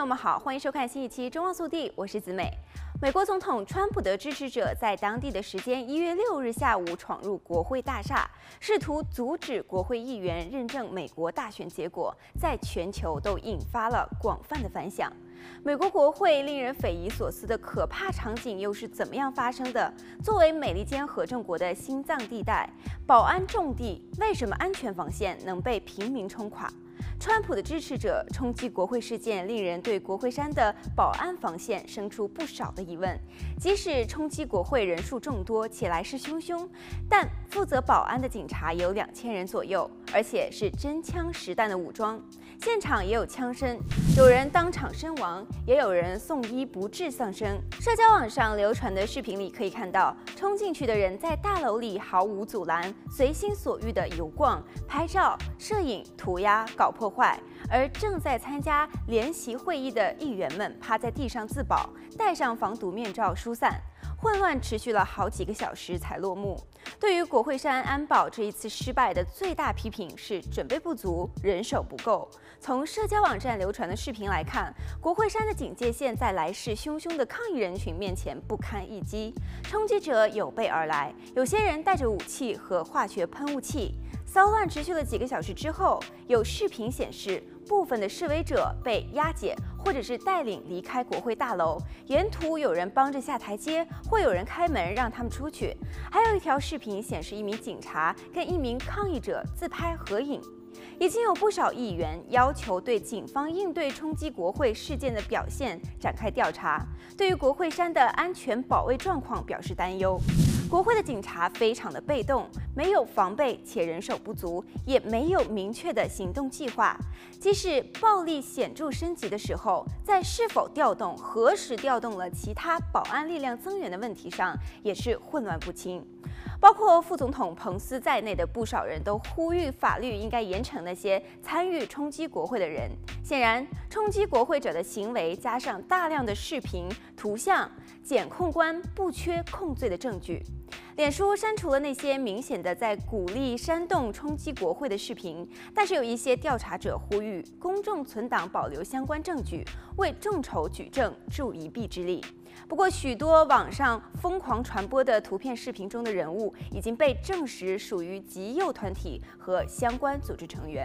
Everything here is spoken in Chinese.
朋友们好，欢迎收看新一期《中望速递》，我是子美。美国总统川普的支持者在当地的时间一月六日下午闯入国会大厦，试图阻止国会议员认证美国大选结果，在全球都引发了广泛的反响。美国国会令人匪夷所思的可怕场景又是怎么样发生的？作为美利坚合众国的心脏地带，保安重地，为什么安全防线能被平民冲垮？川普的支持者冲击国会事件，令人对国会山的保安防线生出不少的疑问。即使冲击国会人数众多且来势汹汹，但负责保安的警察有两千人左右，而且是真枪实弹的武装。现场也有枪声，有人当场身亡，也有人送医不治丧生。社交网上流传的视频里可以看到，冲进去的人在大楼里毫无阻拦，随心所欲地游逛、拍照、摄影、涂鸦、搞破坏。而正在参加联席会议的议员们趴在地上自保，戴上防毒面罩疏散。混乱持续了好几个小时才落幕。对于国会山安保这一次失败的最大批评是准备不足、人手不够。从社交网站流传的视频来看，国会山的警戒线在来势汹汹的抗议人群面前不堪一击，冲击者有备而来，有些人带着武器和化学喷雾器。骚乱持续了几个小时之后，有视频显示部分的示威者被押解，或者是带领离开国会大楼，沿途有人帮着下台阶，或有人开门让他们出去。还有一条视频显示一名警察跟一名抗议者自拍合影。已经有不少议员要求对警方应对冲击国会事件的表现展开调查，对于国会山的安全保卫状况表示担忧。国会的警察非常的被动，没有防备且人手不足，也没有明确的行动计划。即使暴力显著升级的时候，在是否调动、何时调动了其他保安力量增援的问题上，也是混乱不清。包括副总统彭斯在内的不少人都呼吁法律应该严惩那些参与冲击国会的人。显然，冲击国会者的行为加上大量的视频、图像，检控官不缺控罪的证据。脸书删除了那些明显的在鼓励煽动冲击国会的视频，但是有一些调查者呼吁公众存档保留相关证据，为众筹举证助一臂之力。不过，许多网上疯狂传播的图片、视频中的人物已经被证实属于极右团体和相关组织成员。